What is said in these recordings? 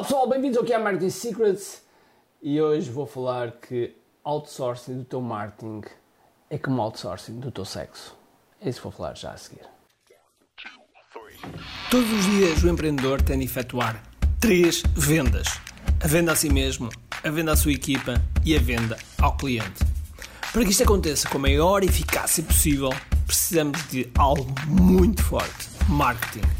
Olá pessoal, bem-vindos ao que é Marketing Secrets e hoje vou falar que outsourcing do teu marketing é como outsourcing do teu sexo. É isso que vou falar já a seguir. Todos os dias o empreendedor tem de efetuar três vendas: a venda a si mesmo, a venda à sua equipa e a venda ao cliente. Para que isto aconteça com a maior eficácia possível, precisamos de algo muito forte: marketing.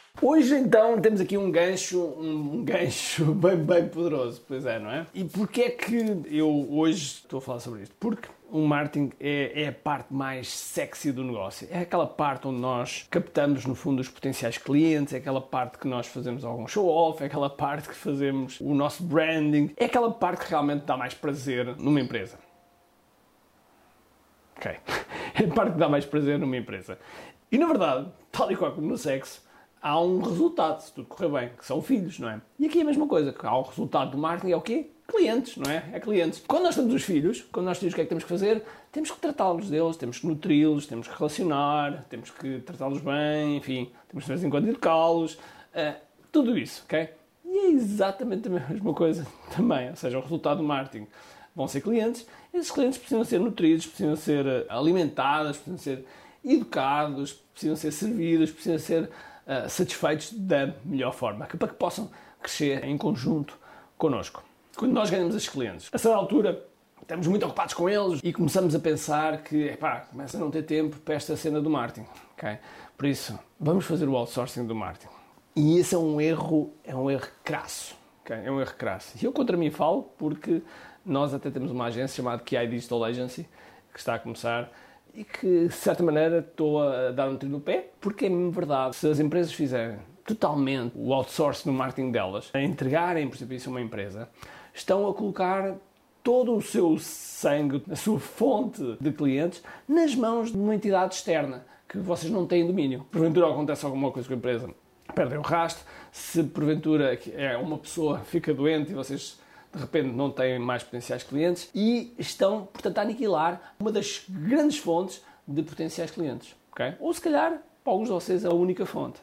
Hoje então temos aqui um gancho, um gancho bem, bem poderoso, pois é, não é? E porquê é que eu hoje estou a falar sobre isto? Porque o marketing é, é, a parte mais sexy do negócio. É aquela parte onde nós captamos, no fundo, os potenciais clientes, é aquela parte que nós fazemos algum show-off, é aquela parte que fazemos o nosso branding, é aquela parte que realmente dá mais prazer numa empresa. Ok. É a parte que dá mais prazer numa empresa. E na verdade, tal e qual como no sexo, há um resultado, se tudo correr bem, que são filhos, não é? E aqui é a mesma coisa, que há o resultado do marketing é o quê? Clientes, não é? É clientes. Quando nós temos os filhos, quando nós temos o que é que temos que fazer? Temos que tratá-los deles, temos que nutri-los, temos que relacionar, temos que tratá-los bem, enfim, temos de vez em quando educá-los, uh, tudo isso, ok? E é exatamente a mesma coisa também, ou seja, o resultado do marketing vão ser clientes, esses clientes precisam ser nutridos, precisam ser alimentados, precisam ser educados, precisam ser servidos, precisam ser uh, satisfeitos da melhor forma, para que possam crescer em conjunto connosco. Quando nós ganhamos esses clientes, a certa altura estamos muito ocupados com eles e começamos a pensar que, epá, começa a não ter tempo para esta cena do marketing? Por isso, vamos fazer o outsourcing do marketing. E esse é um erro, é um erro crasso, ok? É um erro crasso. E eu contra mim falo porque nós até temos uma agência chamada QI Digital Agency, que está a começar e que, de certa maneira, estou a dar um tiro no pé, porque é mesmo verdade. Se as empresas fizerem totalmente o outsourcing no marketing delas, a entregarem, por exemplo, isso a uma empresa, estão a colocar todo o seu sangue, a sua fonte de clientes, nas mãos de uma entidade externa que vocês não têm domínio. Porventura acontece alguma coisa com a empresa, perdem o rastro. Se porventura é uma pessoa fica doente e vocês de repente não têm mais potenciais clientes e estão, portanto, a aniquilar uma das grandes fontes de potenciais clientes. Okay? Ou se calhar, para alguns de vocês, a única fonte.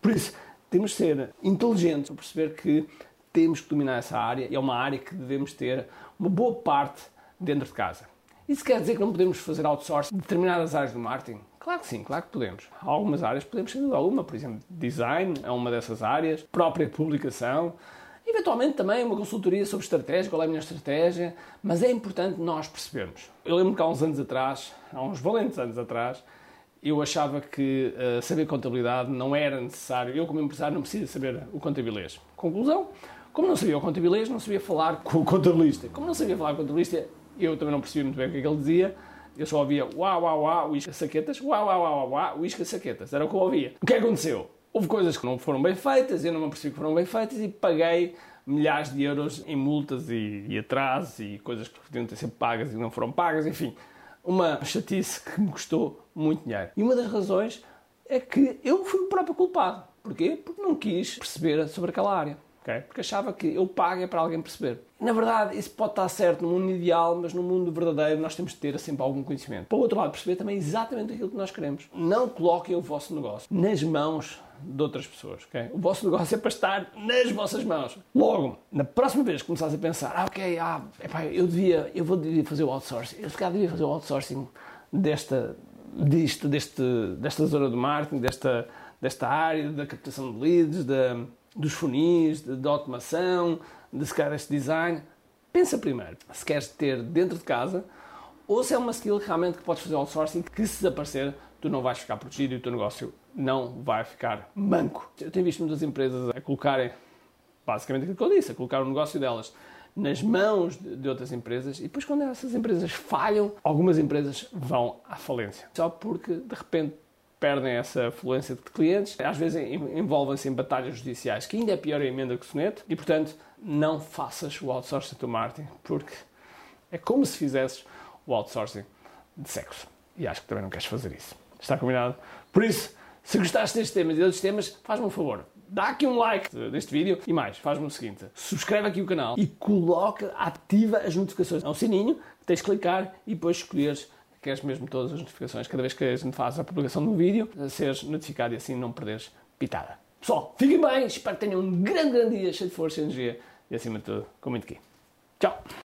Por isso, temos de ser inteligentes para perceber que temos que dominar essa área e é uma área que devemos ter uma boa parte dentro de casa. Isso quer dizer que não podemos fazer outsourcing de determinadas áreas do marketing? Claro que sim, claro que podemos. Há algumas áreas podemos, sem dúvida alguma, por exemplo, design é uma dessas áreas, própria publicação, Eventualmente também uma consultoria sobre estratégia, qual é a minha estratégia, mas é importante nós percebermos. Eu lembro que há uns anos atrás, há uns valentes anos atrás, eu achava que uh, saber contabilidade não era necessário. Eu, como empresário, não preciso saber o contabilês. Conclusão, como não sabia o contabilês, não sabia falar com o contabilista. Como não sabia falar com o contabilista, eu também não percebia muito bem o que, é que ele dizia. Eu só ouvia uau, uau, uau, uísca saquetas, uau, uau, uau, uau, saquetas. Era o que eu ouvia. O que aconteceu? Houve coisas que não foram bem feitas, eu não me percebi que foram bem feitas e paguei milhares de euros em multas e, e atrasos e coisas que podiam ter sido pagas e não foram pagas, enfim, uma chatice que me custou muito dinheiro. E uma das razões é que eu fui o próprio culpado. Porquê? Porque não quis perceber sobre aquela área. Okay? Porque achava que eu pago é para alguém perceber. Na verdade, isso pode estar certo no mundo ideal, mas no mundo verdadeiro nós temos de ter sempre algum conhecimento. Para o outro lado, perceber também exatamente aquilo que nós queremos. Não coloquem o vosso negócio nas mãos de outras pessoas. Okay? O vosso negócio é para estar nas vossas mãos. Logo, na próxima vez que começares a pensar, ah, ok, ah, epá, eu devia, eu vou devia fazer o outsourcing, eu se calhar devia fazer o outsourcing desta, disto, deste, desta zona do marketing, desta, desta área da captação de leads, da dos funis, da automação, de se calhar este design. Pensa primeiro se queres ter dentro de casa ou se é uma skill realmente que podes fazer outsourcing que se desaparecer tu não vais ficar protegido e o teu negócio não vai ficar manco. Eu tenho visto muitas empresas a colocarem basicamente aquilo que eu disse, a colocar o negócio delas nas mãos de outras empresas e depois quando essas empresas falham, algumas empresas vão à falência. Só porque de repente perdem essa fluência de clientes, às vezes envolvem-se em batalhas judiciais, que ainda é pior a emenda que o soneto, e portanto não faças o outsourcing do marketing, porque é como se fizesses o outsourcing de sexo. E acho que também não queres fazer isso. Está combinado? Por isso, se gostaste deste tema e de outros temas, faz-me um favor. Dá aqui um like neste vídeo e mais, faz-me o seguinte: subscreve aqui o canal e coloca, ativa as notificações. É um sininho, tens de clicar e depois escolheres queres mesmo todas as notificações, cada vez que a gente faz a publicação um vídeo, seres notificado e assim não perderes pitada. Pessoal, fiquem bem, espero que tenham um grande, grande dia cheio de força e energia e acima de tudo, com muito aqui. Tchau!